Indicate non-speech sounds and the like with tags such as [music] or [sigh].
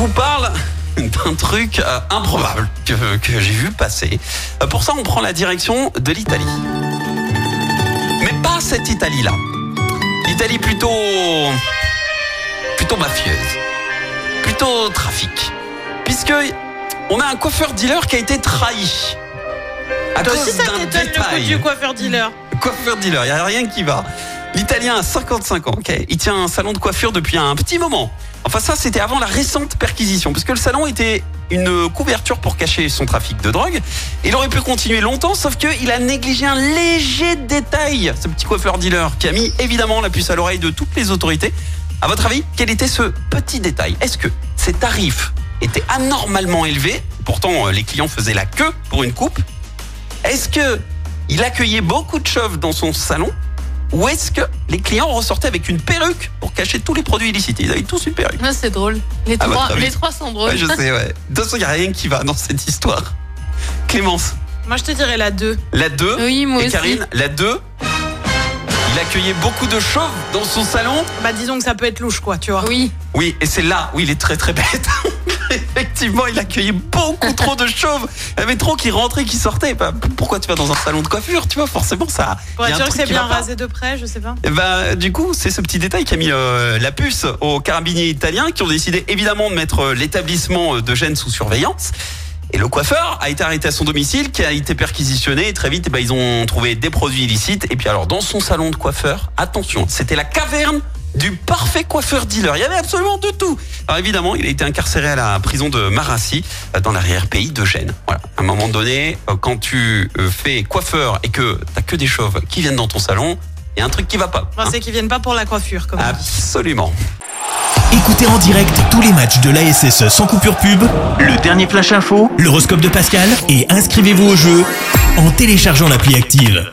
vous parle d'un truc euh, improbable que, que j'ai vu passer. Euh, pour ça, on prend la direction de l'Italie. Mais pas cette Italie-là. L'Italie plutôt... plutôt mafieuse. Plutôt trafic. Puisque on a un coiffeur-dealer qui a été trahi. À Toi cause aussi, ça d'un t'étonne le coup détail. du coiffeur dealer. Coiffeur dealer, il n'y a rien qui va. L'Italien a 55 ans. Il tient un salon de coiffure depuis un petit moment. Enfin ça, c'était avant la récente perquisition, parce que le salon était une couverture pour cacher son trafic de drogue. Il aurait pu continuer longtemps, sauf qu'il a négligé un léger détail, ce petit coiffeur dealer, qui a mis évidemment la puce à l'oreille de toutes les autorités. À votre avis, quel était ce petit détail? Est-ce que ces tarifs étaient anormalement élevés? Pourtant, euh, les clients faisaient la queue pour une coupe. Est-ce que il accueillait beaucoup de chauves dans son salon? Ou est-ce que les clients ressortaient avec une perruque pour cacher tous les produits illicites? Ils avaient tous une perruque. C'est drôle. Les Ah, trois, bah, les trois sont drôles. Ouais, je sais, ouais. De toute façon, il n'y a rien qui va dans cette histoire. Clémence, Moi, je te dirais la 2. la 2. Oui, moi Et aussi. Karine, la 2. Il accueillait beaucoup de chauves dans son salon? Bah, disons que ça peut être louche, quoi, tu vois. Oui. Oui, et c'est là où il est très très bête. [laughs] [laughs] Effectivement, il accueillait beaucoup trop de chauves. Il y avait trop qui rentraient, qui sortaient. Bah, pourquoi tu vas dans un salon de coiffure Tu vois, forcément, ça. Pour être sûr que c'est bien rasé de près, je sais pas. Ben, du coup, c'est ce petit détail qui a mis euh, la puce aux carabiniers italiens qui ont décidé évidemment de mettre euh, l'établissement euh, de Gênes sous surveillance. Et le coiffeur a été arrêté à son domicile, qui a été perquisitionné. Et très vite, eh ben, ils ont trouvé des produits illicites. Et puis alors, dans son salon de coiffeur, attention, c'était la caverne du parfait coiffeur dealer. Il y avait absolument de tout. Alors évidemment, il a été incarcéré à la prison de Marassi, euh, dans l'arrière-pays de Gênes. Voilà. À un moment donné, euh, quand tu euh, fais coiffeur et que t'as que des chauves qui viennent dans ton salon, il y a un truc qui va pas. Hein. c'est qu'ils viennent pas pour la coiffure, comme. Absolument. Écoutez en direct tous les matchs de l'ASSE sans coupure pub, Le dernier flash info l'horoscope de Pascal et inscrivez-vous au jeu en téléchargeant l'appli active.